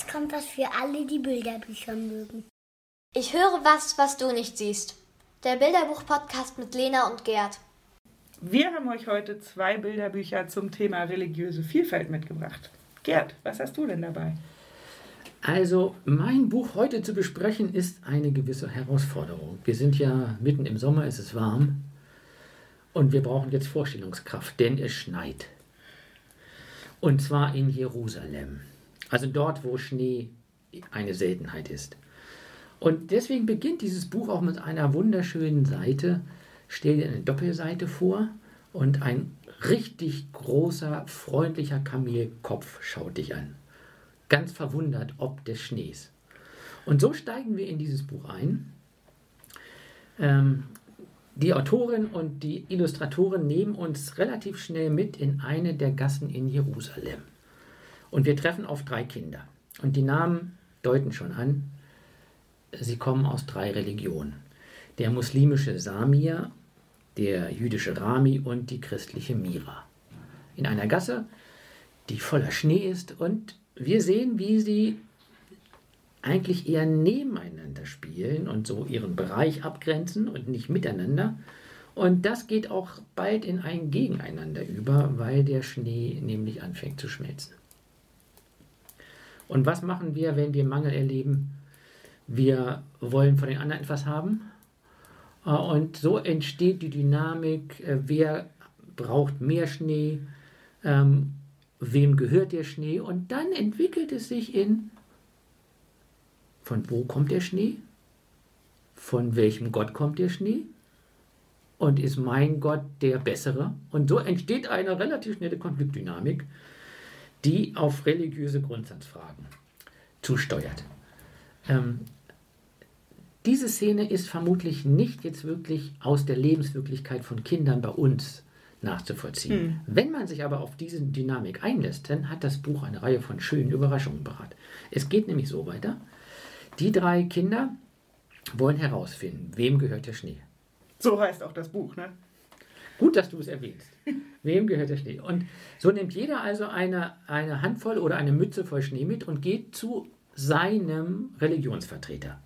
jetzt kommt was für alle, die Bilderbücher mögen. Ich höre was, was du nicht siehst. Der Bilderbuch-Podcast mit Lena und Gerd. Wir haben euch heute zwei Bilderbücher zum Thema religiöse Vielfalt mitgebracht. Gerd, was hast du denn dabei? Also, mein Buch heute zu besprechen ist eine gewisse Herausforderung. Wir sind ja mitten im Sommer, es ist warm und wir brauchen jetzt Vorstellungskraft, denn es schneit. Und zwar in Jerusalem. Also dort, wo Schnee eine Seltenheit ist. Und deswegen beginnt dieses Buch auch mit einer wunderschönen Seite. Stell dir eine Doppelseite vor und ein richtig großer, freundlicher Kamelkopf schaut dich an. Ganz verwundert ob des Schnees. Und so steigen wir in dieses Buch ein. Ähm, die Autorin und die Illustratorin nehmen uns relativ schnell mit in eine der Gassen in Jerusalem. Und wir treffen auf drei Kinder. Und die Namen deuten schon an, sie kommen aus drei Religionen. Der muslimische Samir, der jüdische Rami und die christliche Mira. In einer Gasse, die voller Schnee ist und wir sehen, wie sie eigentlich eher nebeneinander spielen und so ihren Bereich abgrenzen und nicht miteinander. Und das geht auch bald in ein Gegeneinander über, weil der Schnee nämlich anfängt zu schmelzen. Und was machen wir, wenn wir Mangel erleben? Wir wollen von den anderen etwas haben. Äh, und so entsteht die Dynamik, äh, wer braucht mehr Schnee, ähm, wem gehört der Schnee. Und dann entwickelt es sich in, von wo kommt der Schnee? Von welchem Gott kommt der Schnee? Und ist mein Gott der bessere? Und so entsteht eine relativ schnelle Konfliktdynamik die auf religiöse Grundsatzfragen zusteuert. Ähm, diese Szene ist vermutlich nicht jetzt wirklich aus der Lebenswirklichkeit von Kindern bei uns nachzuvollziehen. Hm. Wenn man sich aber auf diese Dynamik einlässt, dann hat das Buch eine Reihe von schönen Überraschungen parat. Es geht nämlich so weiter. Die drei Kinder wollen herausfinden, wem gehört der Schnee. So heißt auch das Buch, ne? Gut, dass du es erwähnst. Wem gehört der Schnee? Und so nimmt jeder also eine, eine Handvoll oder eine Mütze voll Schnee mit und geht zu seinem Religionsvertreter.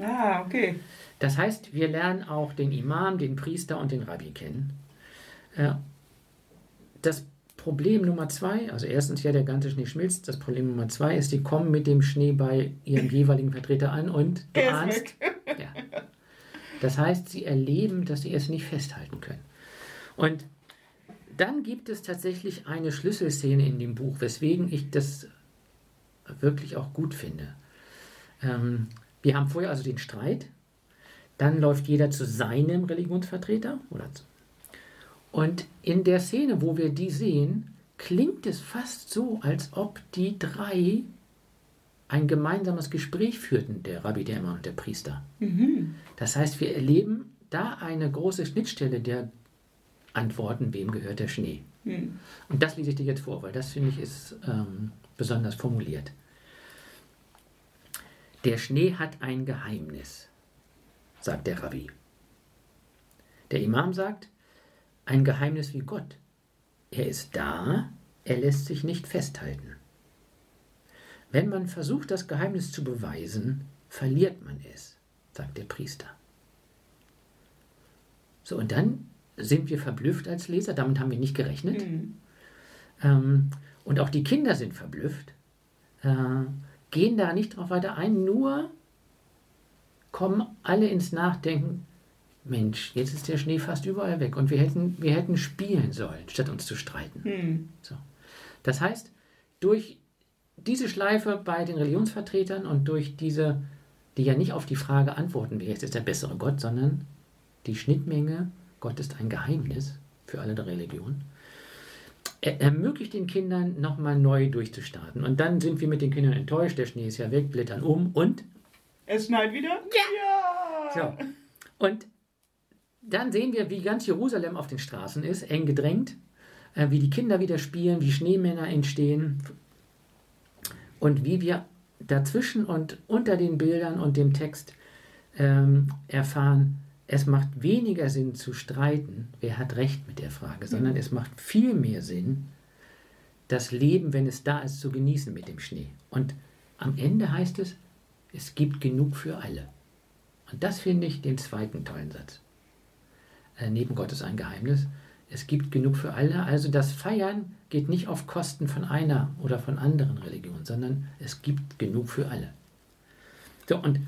Ah, okay. Das heißt, wir lernen auch den Imam, den Priester und den Rabbi kennen. Äh, das Problem Nummer zwei, also erstens ja, der ganze Schnee schmilzt. Das Problem Nummer zwei ist, die kommen mit dem Schnee bei ihrem jeweiligen Vertreter an und du ahnst. Ja. Das heißt, sie erleben, dass sie es nicht festhalten können. Und dann gibt es tatsächlich eine Schlüsselszene in dem Buch, weswegen ich das wirklich auch gut finde. Ähm, wir haben vorher also den Streit, dann läuft jeder zu seinem Religionsvertreter. Oder zu, und in der Szene, wo wir die sehen, klingt es fast so, als ob die drei ein gemeinsames Gespräch führten, der Rabbi, der Imam und der Priester. Mhm. Das heißt, wir erleben da eine große Schnittstelle der antworten, wem gehört der Schnee. Hm. Und das lese ich dir jetzt vor, weil das finde ich ist ähm, besonders formuliert. Der Schnee hat ein Geheimnis, sagt der Rabbi. Der Imam sagt, ein Geheimnis wie Gott. Er ist da, er lässt sich nicht festhalten. Wenn man versucht, das Geheimnis zu beweisen, verliert man es, sagt der Priester. So, und dann sind wir verblüfft als Leser, damit haben wir nicht gerechnet. Mhm. Ähm, und auch die Kinder sind verblüfft, äh, gehen da nicht drauf weiter ein, nur kommen alle ins Nachdenken, Mensch, jetzt ist der Schnee fast überall weg und wir hätten, wir hätten spielen sollen, statt uns zu streiten. Mhm. So. Das heißt, durch diese Schleife bei den Religionsvertretern und durch diese, die ja nicht auf die Frage antworten, wer ist jetzt der bessere Gott, sondern die Schnittmenge Gott ist ein Geheimnis für alle der Religion. Er ermöglicht den Kindern nochmal neu durchzustarten. Und dann sind wir mit den Kindern enttäuscht, der Schnee ist ja weg, blättern um und. Es schneit wieder? Ja! ja. So. Und dann sehen wir, wie ganz Jerusalem auf den Straßen ist, eng gedrängt, äh, wie die Kinder wieder spielen, wie Schneemänner entstehen und wie wir dazwischen und unter den Bildern und dem Text ähm, erfahren, es macht weniger Sinn zu streiten, wer hat recht mit der Frage, sondern mhm. es macht viel mehr Sinn, das Leben, wenn es da ist, zu genießen mit dem Schnee. Und am Ende heißt es, es gibt genug für alle. Und das finde ich den zweiten tollen Satz. Äh, neben Gott ist ein Geheimnis. Es gibt genug für alle. Also das Feiern geht nicht auf Kosten von einer oder von anderen Religionen, sondern es gibt genug für alle. So, und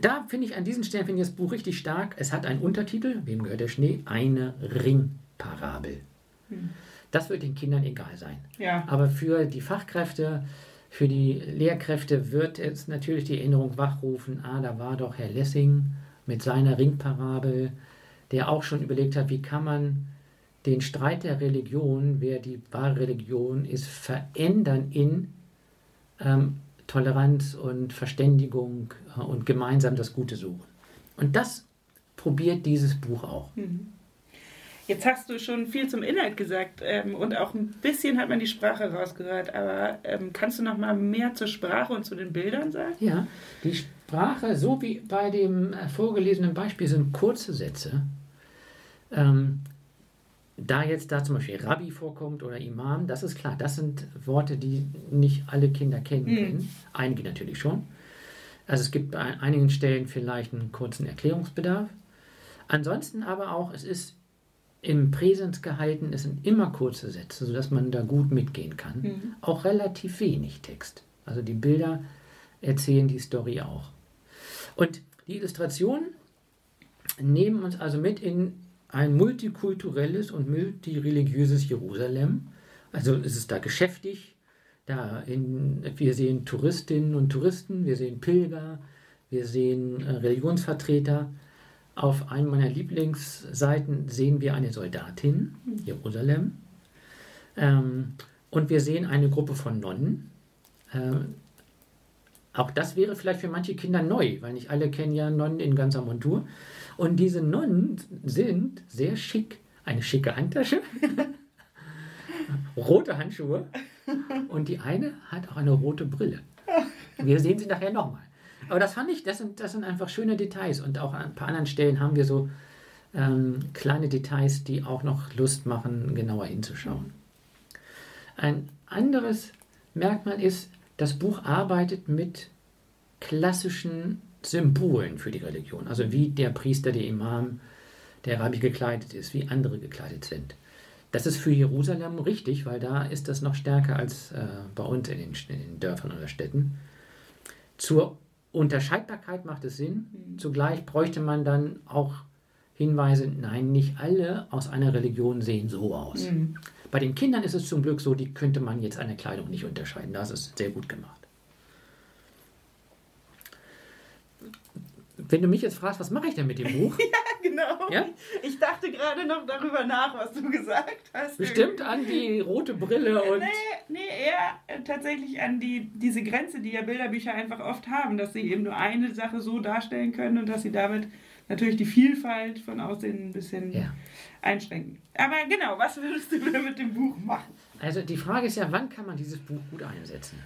da finde ich an diesen Stellen finde ich das Buch richtig stark. Es hat einen Untertitel, wem gehört der Schnee? Eine Ringparabel. Hm. Das wird den Kindern egal sein. Ja. Aber für die Fachkräfte, für die Lehrkräfte wird es natürlich die Erinnerung wachrufen, ah, da war doch Herr Lessing mit seiner Ringparabel, der auch schon überlegt hat, wie kann man den Streit der Religion, wer die wahre Religion ist, verändern in ähm, Toleranz und Verständigung äh, und gemeinsam das Gute suchen. Und das probiert dieses Buch auch. Mhm. Jetzt hast du schon viel zum Inhalt gesagt ähm, und auch ein bisschen hat man die Sprache rausgehört, aber ähm, kannst du noch mal mehr zur Sprache und zu den Bildern sagen? Ja, die Sprache, so wie bei dem äh, vorgelesenen Beispiel, sind kurze Sätze. Ähm, da jetzt da zum Beispiel Rabbi vorkommt oder Imam, das ist klar, das sind Worte, die nicht alle Kinder kennen mhm. können. Einige natürlich schon. Also es gibt an einigen Stellen vielleicht einen kurzen Erklärungsbedarf. Ansonsten aber auch, es ist im Präsens gehalten, es sind immer kurze Sätze, sodass man da gut mitgehen kann. Mhm. Auch relativ wenig Text. Also die Bilder erzählen die Story auch. Und die Illustrationen nehmen uns also mit in ein multikulturelles und multireligiöses Jerusalem. Also es ist da geschäftig. Da in, wir sehen Touristinnen und Touristen, wir sehen Pilger, wir sehen äh, Religionsvertreter. Auf einer meiner Lieblingsseiten sehen wir eine Soldatin, Jerusalem. Ähm, und wir sehen eine Gruppe von Nonnen. Ähm, auch das wäre vielleicht für manche Kinder neu, weil nicht alle kennen ja Nonnen in ganzer Montur. Und diese Nonnen sind sehr schick. Eine schicke Handtasche, rote Handschuhe und die eine hat auch eine rote Brille. Wir sehen sie nachher nochmal. Aber das fand ich, das sind, das sind einfach schöne Details. Und auch an ein paar anderen Stellen haben wir so ähm, kleine Details, die auch noch Lust machen, genauer hinzuschauen. Ein anderes Merkmal ist, das Buch arbeitet mit klassischen Symbolen für die Religion. Also wie der Priester, der Imam, der Rabbi gekleidet ist, wie andere gekleidet sind. Das ist für Jerusalem richtig, weil da ist das noch stärker als äh, bei uns in den, in den, Dörfern oder Städten. Zur Unterscheidbarkeit macht es Sinn. Mhm. Zugleich bräuchte man dann auch Hinweise, nein, nicht alle aus einer Religion sehen so aus. Mhm. Bei den Kindern ist es zum Glück so, die könnte man jetzt an der Kleidung nicht unterscheiden. Das ist sehr gut gemacht. Wenn du mich jetzt fragst, was mache ich denn mit dem Buch? ja, genau. Ja? Ich dachte gerade noch darüber nach, was du gesagt hast. Bestimmt an die rote Brille und. Nee, nee, eher tatsächlich an die, diese Grenze, die ja Bilderbücher einfach oft haben, dass sie eben nur eine Sache so darstellen können und dass sie damit natürlich die Vielfalt von Aussehen ein bisschen ja. einschränken. Aber genau, was würdest du denn mit dem Buch machen? Also die Frage ist ja, wann kann man dieses Buch gut einsetzen?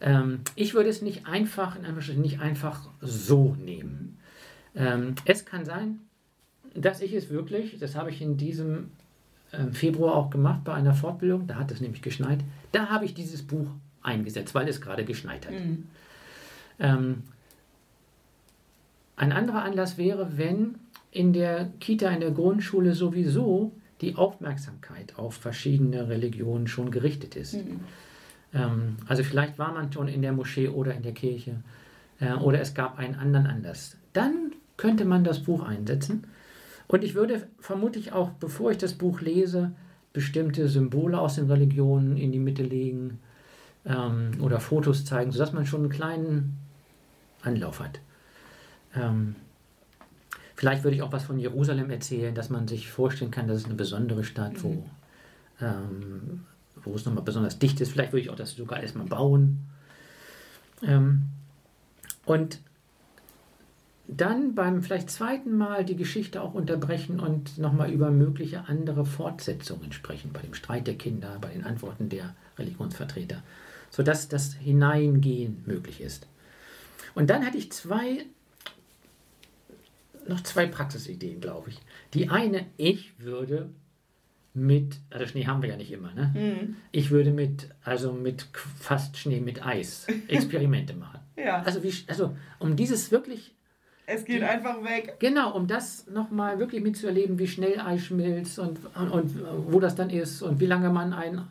Ähm, ich würde es nicht einfach, in nicht einfach so nehmen. Ähm, es kann sein, dass ich es wirklich, das habe ich in diesem ähm, Februar auch gemacht bei einer Fortbildung, da hat es nämlich geschneit, da habe ich dieses Buch eingesetzt, weil es gerade geschneit hat. Mhm. Ähm, ein anderer Anlass wäre, wenn in der Kita, in der Grundschule sowieso die Aufmerksamkeit auf verschiedene Religionen schon gerichtet ist. Mhm. Ähm, also vielleicht war man schon in der Moschee oder in der Kirche äh, oder es gab einen anderen Anlass. Dann könnte man das Buch einsetzen. Und ich würde vermutlich auch, bevor ich das Buch lese, bestimmte Symbole aus den Religionen in die Mitte legen ähm, oder Fotos zeigen, sodass man schon einen kleinen Anlauf hat. Ähm, vielleicht würde ich auch was von Jerusalem erzählen, dass man sich vorstellen kann, das ist eine besondere Stadt, wo mhm. ähm, wo es nochmal besonders dicht ist. Vielleicht würde ich auch das sogar erstmal bauen. Ähm, und dann beim vielleicht zweiten Mal die Geschichte auch unterbrechen und nochmal über mögliche andere Fortsetzungen sprechen, bei dem Streit der Kinder, bei den Antworten der Religionsvertreter, sodass das Hineingehen möglich ist. Und dann hatte ich zwei, noch zwei Praxisideen, glaube ich. Die eine, ich würde mit, also Schnee haben wir ja nicht immer, ne? Mhm. Ich würde mit, also mit fast Schnee mit Eis Experimente machen. Ja, Also, wie, also um dieses wirklich, es geht einfach weg. genau, um das nochmal wirklich mitzuerleben, wie schnell Eis schmilzt und, und, und wo das dann ist und wie lange man ein,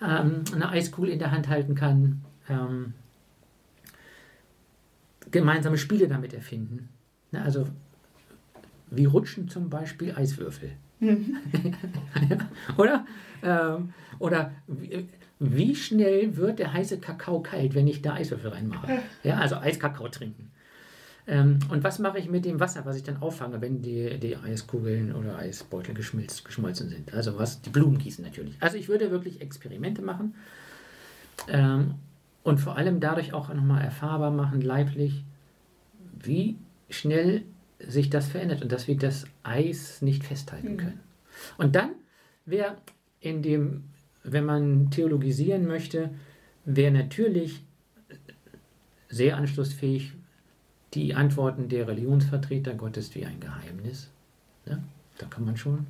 ähm, eine Eiskugel in der Hand halten kann. Ähm, gemeinsame Spiele damit erfinden. Ne, also, wie rutschen zum Beispiel Eiswürfel. Oder? Ähm, oder wie, wie schnell wird der heiße Kakao kalt, wenn ich da Eiswürfel reinmache? Ja, also Eiskakao trinken. Ähm, und was mache ich mit dem Wasser, was ich dann auffange, wenn die, die Eiskugeln oder Eisbeutel geschmolzen sind? Also was, die Blumen gießen natürlich. Also ich würde wirklich Experimente machen ähm, und vor allem dadurch auch nochmal erfahrbar machen, leiblich, wie schnell sich das verändert und dass wir das Eis nicht festhalten können. Und dann wäre in dem, wenn man theologisieren möchte, wäre natürlich sehr anschlussfähig die Antworten der Religionsvertreter, Gott ist wie ein Geheimnis. Ne? Da kann man schon.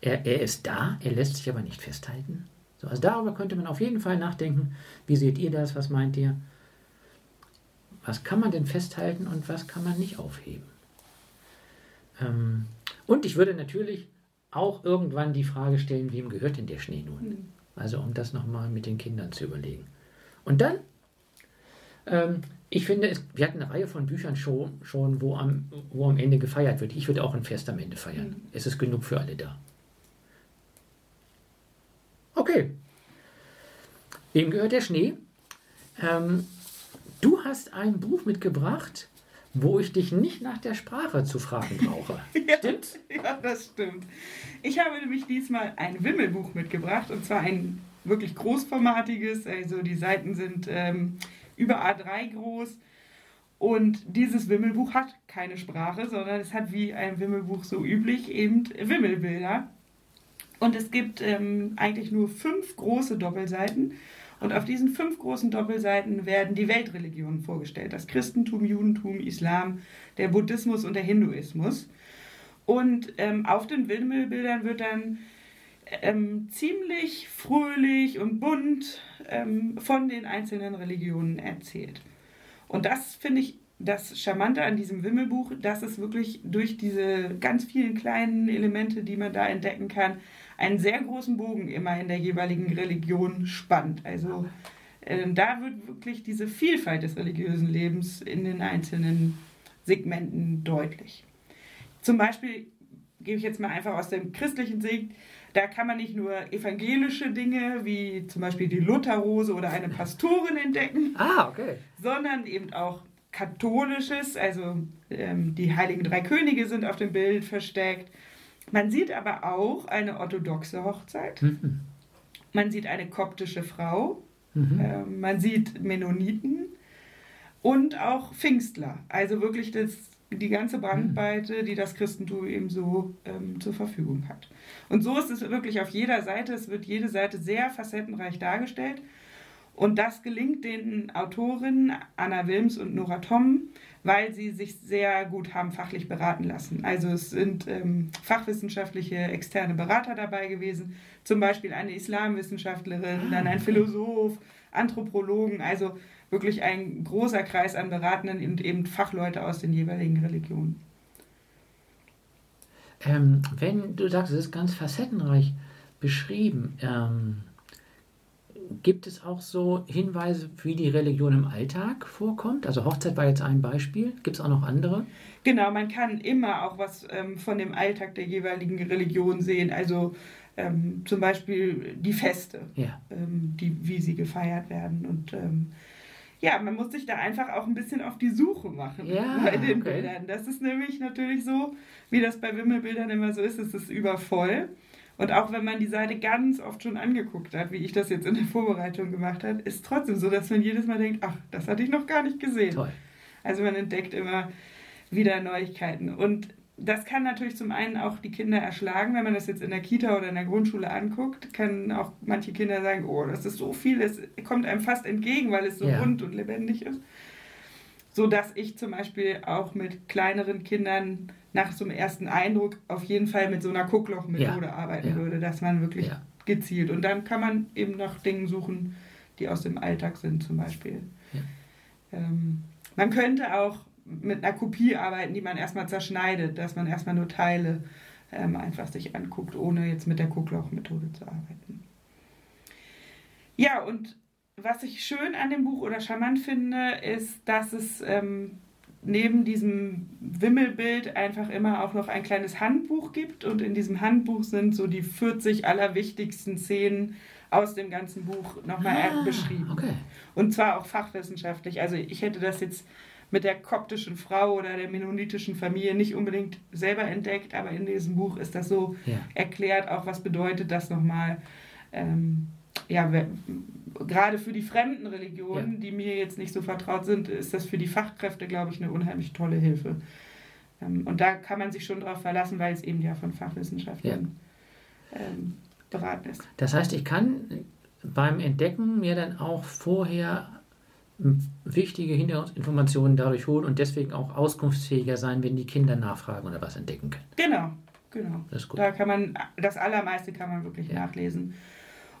Er, er ist da, er lässt sich aber nicht festhalten. So, also darüber könnte man auf jeden Fall nachdenken. Wie seht ihr das? Was meint ihr? Was kann man denn festhalten und was kann man nicht aufheben? Ähm, und ich würde natürlich auch irgendwann die Frage stellen, wem gehört denn der Schnee nun? Also um das nochmal mit den Kindern zu überlegen. Und dann, ähm, ich finde, es, wir hatten eine Reihe von Büchern schon, schon wo, am, wo am Ende gefeiert wird. Ich würde auch ein Fest am Ende feiern. Es ist genug für alle da. Okay. Wem gehört der Schnee? Ähm, du hast ein Buch mitgebracht, wo ich dich nicht nach der Sprache zu fragen brauche. Stimmt's? Ja, das stimmt. Ich habe nämlich diesmal ein Wimmelbuch mitgebracht und zwar ein wirklich großformatiges. Also die Seiten sind ähm, über A3 groß. Und dieses Wimmelbuch hat keine Sprache, sondern es hat wie ein Wimmelbuch so üblich eben Wimmelbilder. Und es gibt ähm, eigentlich nur fünf große Doppelseiten. Und auf diesen fünf großen Doppelseiten werden die Weltreligionen vorgestellt. Das Christentum, Judentum, Islam, der Buddhismus und der Hinduismus. Und ähm, auf den Wimmelbildern wird dann ähm, ziemlich fröhlich und bunt ähm, von den einzelnen Religionen erzählt. Und das finde ich das Charmante an diesem Wimmelbuch, dass es wirklich durch diese ganz vielen kleinen Elemente, die man da entdecken kann, einen sehr großen Bogen immer in der jeweiligen Religion spannt. Also äh, da wird wirklich diese Vielfalt des religiösen Lebens in den einzelnen Segmenten deutlich. Zum Beispiel gebe ich jetzt mal einfach aus dem christlichen Sicht, da kann man nicht nur evangelische Dinge wie zum Beispiel die Lutherrose oder eine Pastorin entdecken, Ah, okay. sondern eben auch katholisches, also ähm, die heiligen drei Könige sind auf dem Bild versteckt. Man sieht aber auch eine orthodoxe Hochzeit. Mhm. Man sieht eine koptische Frau. Mhm. Ähm, man sieht Mennoniten und auch Pfingstler. Also wirklich das, die ganze Bandbreite, die das Christentum eben so ähm, zur Verfügung hat. Und so ist es wirklich auf jeder Seite. Es wird jede Seite sehr facettenreich dargestellt. Und das gelingt den Autorinnen Anna Wilms und Nora Tom, weil sie sich sehr gut haben fachlich beraten lassen. Also es sind ähm, fachwissenschaftliche externe Berater dabei gewesen, zum Beispiel eine Islamwissenschaftlerin, dann ein Philosoph, Anthropologen, also wirklich ein großer Kreis an Beratenden und eben Fachleute aus den jeweiligen Religionen. Ähm, wenn du sagst, es ist ganz facettenreich beschrieben, ähm, gibt es auch so Hinweise, wie die Religion im Alltag vorkommt? Also Hochzeit war jetzt ein Beispiel. Gibt es auch noch andere? Genau, man kann immer auch was ähm, von dem Alltag der jeweiligen Religion sehen. Also ähm, zum Beispiel die Feste, Ja. ähm, die, wie sie gefeiert werden. Und ähm, ja, man muss sich da einfach auch ein bisschen auf die Suche machen Ja, bei den okay. Bildern. Das ist nämlich natürlich so, wie das bei Wimmelbildern immer so ist, es ist übervoll. Und auch wenn man die Seite ganz oft schon angeguckt hat, wie ich das jetzt in der Vorbereitung gemacht habe, ist trotzdem so, dass man jedes Mal denkt, ach, das hatte ich noch gar nicht gesehen. Toll. Also man entdeckt immer wieder Neuigkeiten. Und das kann natürlich zum einen auch die Kinder erschlagen, wenn man das jetzt in der Kita oder in der Grundschule anguckt, können auch manche Kinder sagen, oh, das ist so viel, es kommt einem fast entgegen, weil es so Ja. bunt und lebendig ist. So dass ich zum Beispiel auch mit kleineren Kindern nach so einem ersten Eindruck auf jeden Fall mit so einer Guckloch-Methode Ja. arbeiten Ja. würde, dass man wirklich Ja. gezielt und dann kann man eben nach Dingen suchen, die aus dem Alltag sind zum Beispiel. Ähm, man könnte auch mit einer Kopie arbeiten, die man erstmal zerschneidet, dass man erstmal nur Teile ähm, einfach sich anguckt, ohne jetzt mit der Guckloch-Methode zu arbeiten. Ja, und was ich schön an dem Buch oder charmant finde, ist, dass es ähm, neben diesem Wimmelbild einfach immer auch noch ein kleines Handbuch gibt. Und in diesem Handbuch sind so die 40 allerwichtigsten Szenen aus dem ganzen Buch nochmal Ah, beschrieben. Okay. Und zwar auch fachwissenschaftlich. Also ich hätte das jetzt mit der koptischen Frau oder der mennonitischen Familie nicht unbedingt selber entdeckt, aber in diesem Buch ist das so Ja. erklärt, auch was bedeutet das nochmal. Ähm, ja, gerade für die fremden Religionen, Ja. die mir jetzt nicht so vertraut sind, ist das für die Fachkräfte, glaube ich, eine unheimlich tolle Hilfe. Ähm, und da kann man sich schon drauf verlassen, weil es eben ja von Fachwissenschaftlern ähm, beraten ist. Das heißt, ich kann beim Entdecken mir dann auch vorher wichtige Hintergrundinformationen dadurch holen und deswegen auch auskunftsfähiger sein, wenn die Kinder nachfragen oder was entdecken können. Genau, genau. Das ist gut. Da kann man, das Allermeiste kann man wirklich Ja. nachlesen.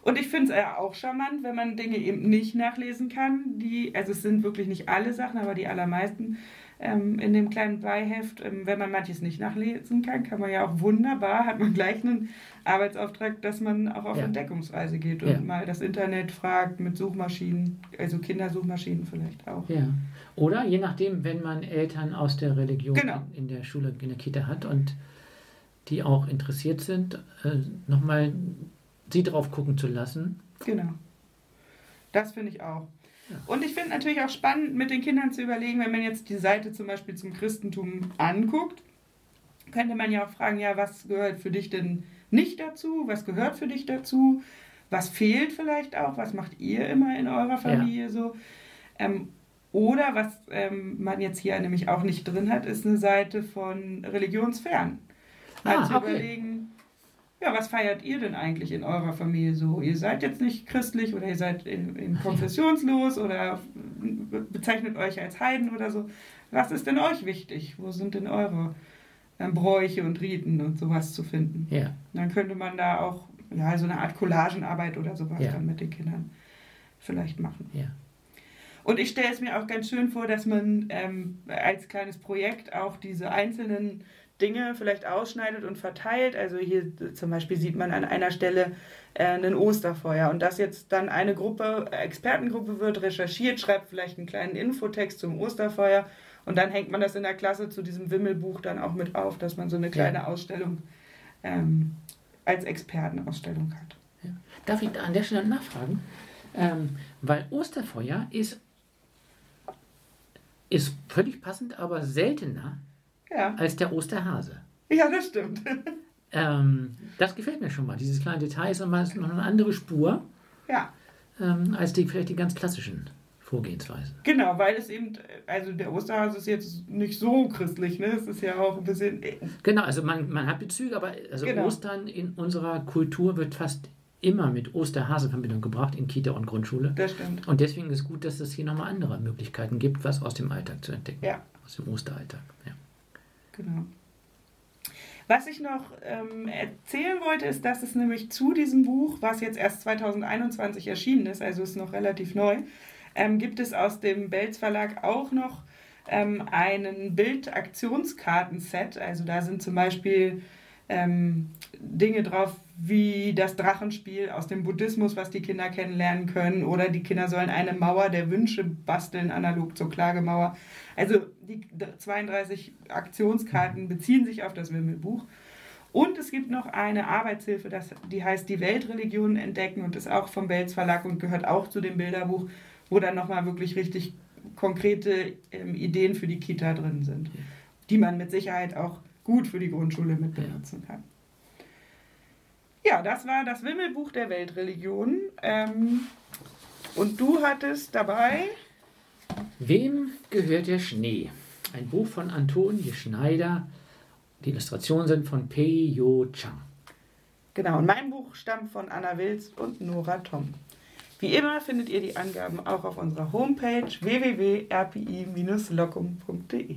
Und ich finde es ja auch charmant, wenn man Dinge eben nicht nachlesen kann. Die, also es sind wirklich nicht alle Sachen, aber die allermeisten ähm, in dem kleinen Beiheft. Ähm, wenn man manches nicht nachlesen kann, kann man ja auch wunderbar, hat man gleich einen Arbeitsauftrag, dass man auch auf Ja. Entdeckungsreise geht und Ja. mal das Internet fragt mit Suchmaschinen, also Kindersuchmaschinen vielleicht auch. Ja. Oder je nachdem, wenn man Eltern aus der Religion Genau. in der Schule, in der Kita hat und die auch interessiert sind, äh, nochmal sie drauf gucken zu lassen. Genau. Das finde ich auch. Ja. Und ich finde natürlich auch spannend, mit den Kindern zu überlegen, wenn man jetzt die Seite zum Beispiel zum Christentum anguckt, könnte man ja auch fragen, ja, was gehört für dich denn nicht dazu? Was gehört für dich dazu? Was fehlt vielleicht auch? Was macht ihr immer in eurer Familie so? Ähm, oder was ähm, man jetzt hier nämlich auch nicht drin hat, ist eine Seite von religionsfern. Ah, zu okay. überlegen, ja, was feiert ihr denn eigentlich in eurer Familie so? Ihr seid jetzt nicht christlich oder ihr seid in, in konfessionslos oder bezeichnet euch als Heiden oder so. Was ist denn euch wichtig? Wo sind denn eure ähm, Bräuche und Riten und sowas zu finden? Ja. Dann könnte man da auch ja, so eine Art Collagenarbeit oder sowas Ja. dann mit den Kindern vielleicht machen. Ja. Und ich stelle es mir auch ganz schön vor, dass man ähm, als kleines Projekt auch diese einzelnen Dinge vielleicht ausschneidet und verteilt. Also hier zum Beispiel sieht man an einer Stelle äh, ein Osterfeuer und das jetzt dann eine Gruppe, Expertengruppe wird, recherchiert, schreibt vielleicht einen kleinen Infotext zum Osterfeuer und dann hängt man das in der Klasse zu diesem Wimmelbuch dann auch mit auf, dass man so eine kleine Ausstellung ähm, als Expertenausstellung hat. Ja. Darf ich da an der Stelle nachfragen? Ähm, weil Osterfeuer ist, ist völlig passend, aber seltener Ja, als der Osterhase. ja das stimmt. Ähm, das gefällt mir schon mal. Dieses kleine Detail ist nochmal noch eine andere Spur ja. ähm, als die vielleicht die ganz klassischen Vorgehensweisen. Genau, weil es eben, also der Osterhase ist jetzt nicht so christlich, ne? Es ist ja auch ein bisschen. Genau, also man, man hat Bezüge, aber also Genau. Ostern in unserer Kultur wird fast immer mit Osterhase-Verbindung gebracht in Kita und Grundschule. Das stimmt. Und deswegen ist gut, dass es hier nochmal andere Möglichkeiten gibt, was aus dem Alltag zu entdecken. Ja. Aus dem Osteralltag. Ja. Genau. Was ich noch ähm, erzählen wollte, ist, dass es nämlich zu diesem Buch, was jetzt erst 2021 erschienen ist, also ist noch relativ neu, ähm, gibt es aus dem Belz Verlag auch noch ähm, einen Bildaktionskartenset. Also da sind zum Beispiel ähm, Dinge drauf wie das Drachenspiel aus dem Buddhismus, was die Kinder kennenlernen können, oder die Kinder sollen eine Mauer der Wünsche basteln, analog zur Klagemauer. Also die 32 Aktionskarten beziehen sich auf das Wimmelbuch. Und es gibt noch eine Arbeitshilfe, das, die heißt Die Weltreligionen entdecken und ist auch vom Belz Verlag und gehört auch zu dem Bilderbuch, wo dann nochmal wirklich richtig konkrete ähm, Ideen für die Kita drin sind, die man mit Sicherheit auch gut für die Grundschule mit benutzen kann. Ja, das war das Wimmelbuch der Weltreligionen. Ähm, und du hattest dabei, Wem gehört der Schnee? Ein Buch von Antonie Schneider. Die Illustrationen sind von Pei Yo Chang. genau, und mein Buch stammt von Anna Wilz und Nora Tom. Wie immer findet ihr die Angaben auch auf unserer Homepage www.rpi-locum.de.